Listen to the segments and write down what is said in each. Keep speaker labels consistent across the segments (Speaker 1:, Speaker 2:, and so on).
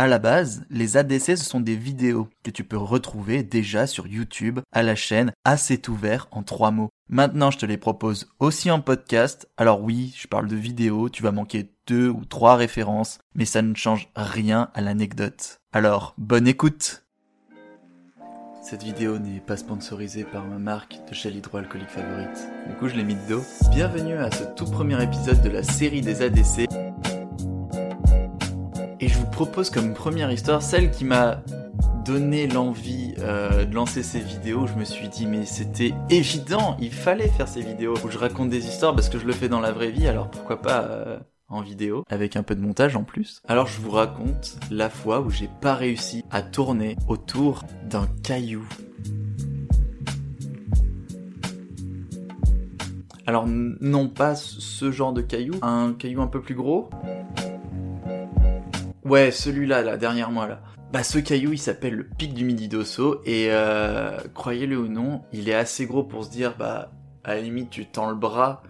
Speaker 1: À la base, les ADC ce sont des vidéos que tu peux retrouver déjà sur YouTube à la chaîne Assez ouvert en trois mots. Maintenant, je te les propose aussi en podcast. Alors oui, je parle de vidéos, tu vas manquer deux ou trois références, mais ça ne change rien à l'anecdote. Alors, bonne écoute cette vidéo n'est pas sponsorisée par ma marque de gel hydroalcoolique favorite. Du coup, je l'ai mis de dos. Bienvenue à ce tout premier épisode de la série des ADC. Et je vous propose comme première histoire celle qui m'a donné l'envie euh, de lancer ces vidéos. Je me suis dit mais c'était évident, il fallait faire ces vidéos où je raconte des histoires parce que je le fais dans la vraie vie, alors pourquoi pas euh, en vidéo, avec un peu de montage en plus. Alors je vous raconte la fois où j'ai pas réussi à tourner autour d'un caillou. Alors non pas ce genre de caillou, un caillou un peu plus gros. Ouais, celui-là, là, derrière moi, là. Bah ce caillou il s'appelle le pic du Midi d'Osso et euh, croyez-le ou non, il est assez gros pour se dire bah à la limite tu tends le bras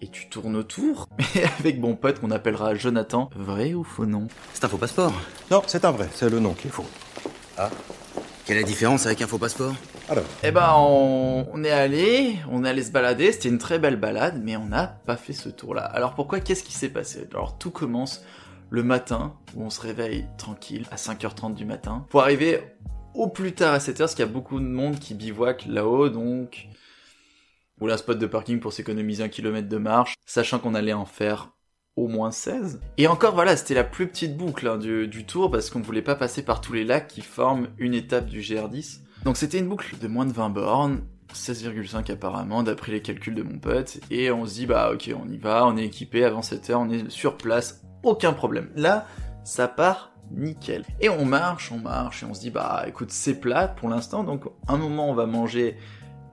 Speaker 1: et tu tournes autour. Mais avec mon pote qu'on appellera Jonathan, vrai ou faux nom?
Speaker 2: C'est un faux passeport
Speaker 3: Non, c'est un vrai, c'est le nom qui est faux.
Speaker 2: Ah Quelle est la différence avec un faux passeport?
Speaker 3: Alors
Speaker 1: Eh ben, on, est allé, on est allé se balader, c'était une très belle balade, mais on n'a pas fait ce tour-là. Alors pourquoi? Qu'est-ce qui s'est passé? Alors tout commence le matin, où on se réveille tranquille, à 5h30 du matin, pour arriver au plus tard à 7h, parce qu'il y a beaucoup de monde qui bivouac là-haut, donc ou un spot de parking pour s'économiser un kilomètre de marche, sachant qu'on allait en faire au moins 16. Et encore voilà, c'était la plus petite boucle hein, du, tour parce qu'on ne voulait pas passer par tous les lacs qui forment une étape du GR10. Donc c'était une boucle de moins de 20 bornes, 16,5 apparemment d'après les calculs de mon pote, et on se dit bah ok on y va, on est équipé avant 7 heures, on est sur place, aucun problème. Là, ça part nickel. Et on marche, on marche, et on se dit bah écoute c'est plat pour l'instant, donc un moment on va manger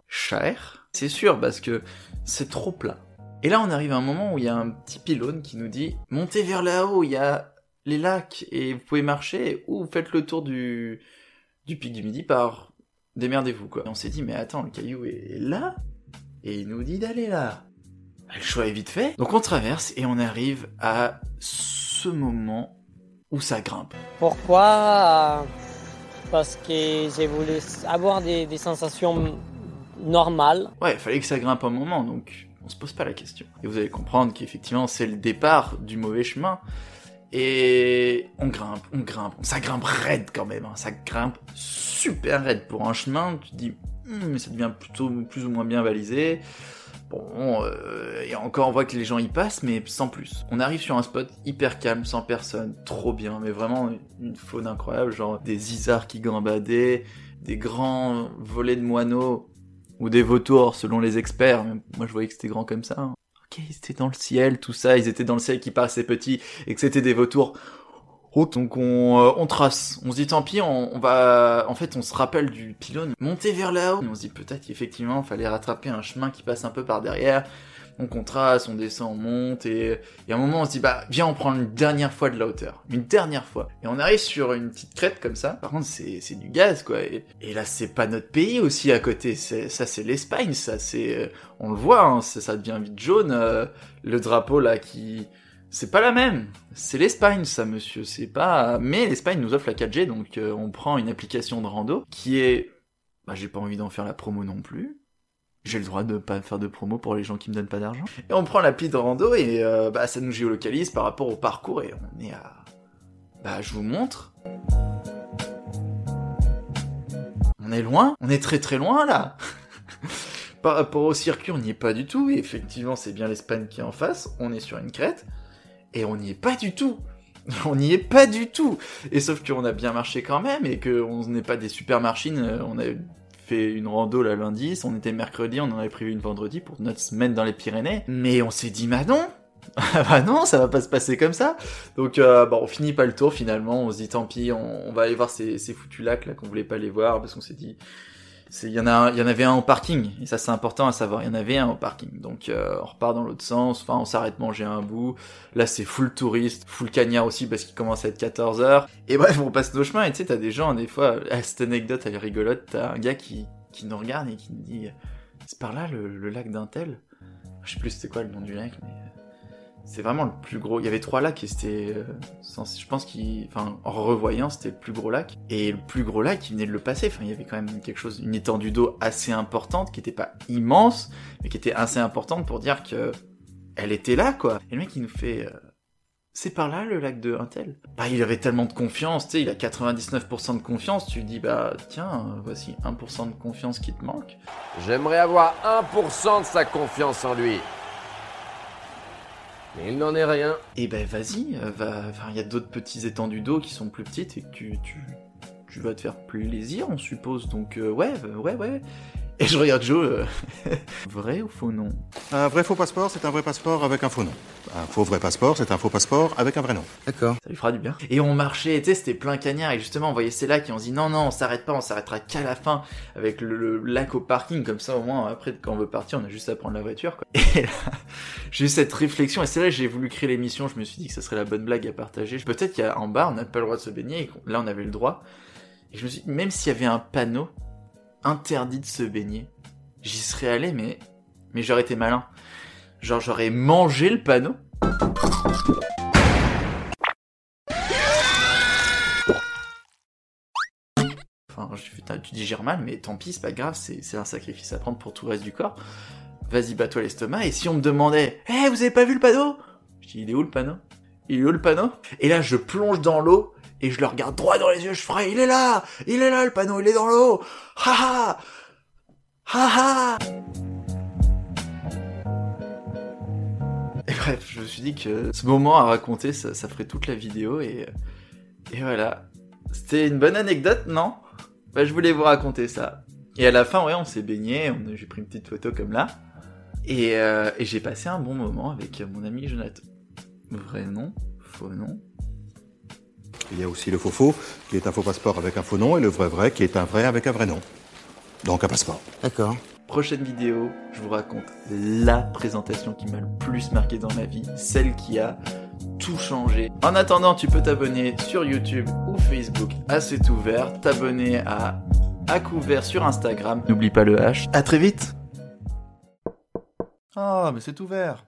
Speaker 1: cher, c'est sûr, parce que c'est trop plat. Et là, on arrive à un moment où il y a un petit pylône qui nous dit montez vers là-haut, il y a les lacs et vous pouvez marcher ou faites le tour du, du pic du midi par démerdez-vous quoi. Et on s'est dit mais attends, le caillou est là et il nous dit d'aller là. Le choix est vite fait. Donc on traverse et on arrive à ce moment où ça grimpe.
Speaker 4: Pourquoi? Parce que j'ai voulu avoir des, des sensations normal.
Speaker 1: Ouais, il fallait que ça grimpe un moment, donc on se pose pas la question. Et vous allez comprendre qu'effectivement, c'est le départ du mauvais chemin. Et on grimpe, on grimpe, ça grimpe raide quand même, hein. ça grimpe super raide pour un chemin. Tu te dis, hmm, mais ça devient plutôt plus ou moins bien balisé. Bon, euh, encore on voit que les gens y passent, mais sans plus. On arrive sur un spot hyper calme, sans personne, trop bien, mais vraiment une faune incroyable, genre des isards qui gambadaient, des grands volets de moineaux ou des vautours selon les experts. Moi je voyais que c'était grand comme ça. Hein. Ok, c'était dans le ciel, tout ça, ils étaient dans le ciel qui paraissait petit et que c'était des vautours. Donc on, euh, on trace, on se dit tant pis, on, va, en fait on se rappelle du pylône, monter vers là-haut. On se dit peut-être qu'effectivement fallait rattraper un chemin qui passe un peu par derrière. On contraste, on descend, on monte, et, a un moment on se dit bah viens on prend une dernière fois de la hauteur, une dernière fois. Et on arrive sur une petite crête comme ça, par contre c'est, c'est du gaz quoi, et, là c'est pas notre pays aussi à côté, c'est, ça c'est l'Espagne, ça. C'est, on le voit, hein, ça devient vite jaune, euh, le drapeau là qui... C'est pas la même. C'est l'Espagne, ça, monsieur. C'est pas. Mais l'Espagne nous offre la 4G, donc euh, on prend une application de rando qui est. Bah, j'ai pas envie d'en faire la promo non plus j'ai le droit de pas faire de promo pour les gens qui me donnent pas d'argent. Et on prend l'appli de rando et euh, bah ça nous géolocalise par rapport au parcours et on est à bah je vous montre. On est loin, on est très très loin là. par rapport au circuit, on n'y est pas du tout et effectivement, c'est bien l'Espagne qui est en face, on est sur une crête et on n'y est pas du tout. On n'y est pas du tout. Et sauf qu'on a bien marché quand même et qu'on n'est pas des super machines, euh, on a fait une rando la lundi, on était mercredi, on en avait prévu une vendredi pour notre semaine dans les Pyrénées, mais on s'est dit bah non, bah non, ça va pas se passer comme ça. Donc euh, on finit pas le tour finalement, on se dit tant pis, on, va aller voir ces, ces foutus lacs là qu'on voulait pas les voir parce qu'on s'est dit il y en a y en avait un au parking et ça c'est important à savoir il y en avait un au parking. Donc euh, on repart dans l'autre sens enfin on s'arrête manger un bout. Là c'est full touriste full cagnard aussi parce qu'il commence à être 14 heures. Et bref on passe nos chemins et tu sais t'as des gens des fois cette anecdote elle est rigolote. T'as un gars qui qui nous regarde et qui nous dit c'est par là le, lac d'un tel je sais plus c'était quoi le nom du lac mais c'est vraiment le plus gros. Il y avait trois lacs et c'était, euh, je pense qu'il, en revoyant, c'était le plus gros lac. Et le plus gros lac, il venait de le passer. Enfin, il y avait quand même quelque chose, une étendue d'eau assez importante, qui était pas immense, mais qui était assez importante pour dire que elle était là, quoi. Et le mec, il nous fait, euh, c'est par là le lac de Intel. Bah, il avait tellement de confiance, tu sais, il a 99% de confiance. Tu lui dis, bah, tiens, voici 1% de confiance qui te manque.
Speaker 5: J'aimerais avoir 1% de sa confiance en lui. Mais il n'en est rien.
Speaker 1: Et ben vas-y, euh, va. Enfin, il y a d'autres petits étendues d'eau qui sont plus petites et que tu, tu, tu vas te faire plaisir, on suppose. Donc euh, ouais, euh, ouais, ouais. Et je regarde Joe. euh, vrai ou faux nom?
Speaker 3: Un vrai faux passeport, c'est un vrai passeport avec un faux nom. Un faux vrai passeport, c'est un faux passeport avec un vrai nom.
Speaker 2: D'accord.
Speaker 1: Ça lui fera du bien. Et on marchait, tu sais, c'était plein cagnard. Et justement, on voyait ces lacs et on se dit non, non, on s'arrête pas, on s'arrêtera qu'à la fin avec le, le lac au parking. Comme ça, au moins, après, quand on veut partir, on a juste à prendre la voiture. Quoi. Et là, j'ai eu cette réflexion. Et c'est là que j'ai voulu créer l'émission. Je me suis dit que ça serait la bonne blague à partager. Peut-être qu'en bas, on n'a pas le droit de se baigner. Et là, on avait le droit. Et je me suis dit, même s'il y avait un panneau interdit de se baigner, j'y serais allé, mais, mais j'aurais été malin. Genre, j'aurais mangé le panneau. Enfin, tu digères mal, mais tant pis, c'est pas grave, c'est un sacrifice à prendre pour tout le reste du corps. Vas-y, bats-toi l'estomac, et si on me demandait, hé, vous avez pas vu le panneau? Je dis, il est où le panneau? Il est où le panneau? Et là, je plonge dans l'eau, et je le regarde droit dans les yeux, je ferai, il est là Il est là, le panneau, il est dans l'eau Ha ha Ha ha Et bref, je me suis dit que ce moment à raconter, ça, ferait toute la vidéo, et, et voilà. C'était une bonne anecdote, non? Bah, je voulais vous raconter ça. Et à la fin, ouais, on s'est baigné, j'ai pris une petite photo comme là. Et, euh, et j'ai passé un bon moment avec mon ami Jonathan. Vrai nom, faux nom?
Speaker 3: Il y a aussi le faux faux, qui est un faux passeport avec un faux nom, et le vrai vrai, qui est un vrai avec un vrai nom. Donc un passeport.
Speaker 2: D'accord.
Speaker 1: Prochaine vidéo, je vous raconte la présentation qui m'a le plus marqué dans ma vie, celle qui a tout changé. En attendant, tu peux t'abonner sur YouTube ou Facebook à C'est ouvert, t'abonner à à couvert sur Instagram. N'oublie pas le H. À très vite.
Speaker 3: Ah, mais c'est ouvert.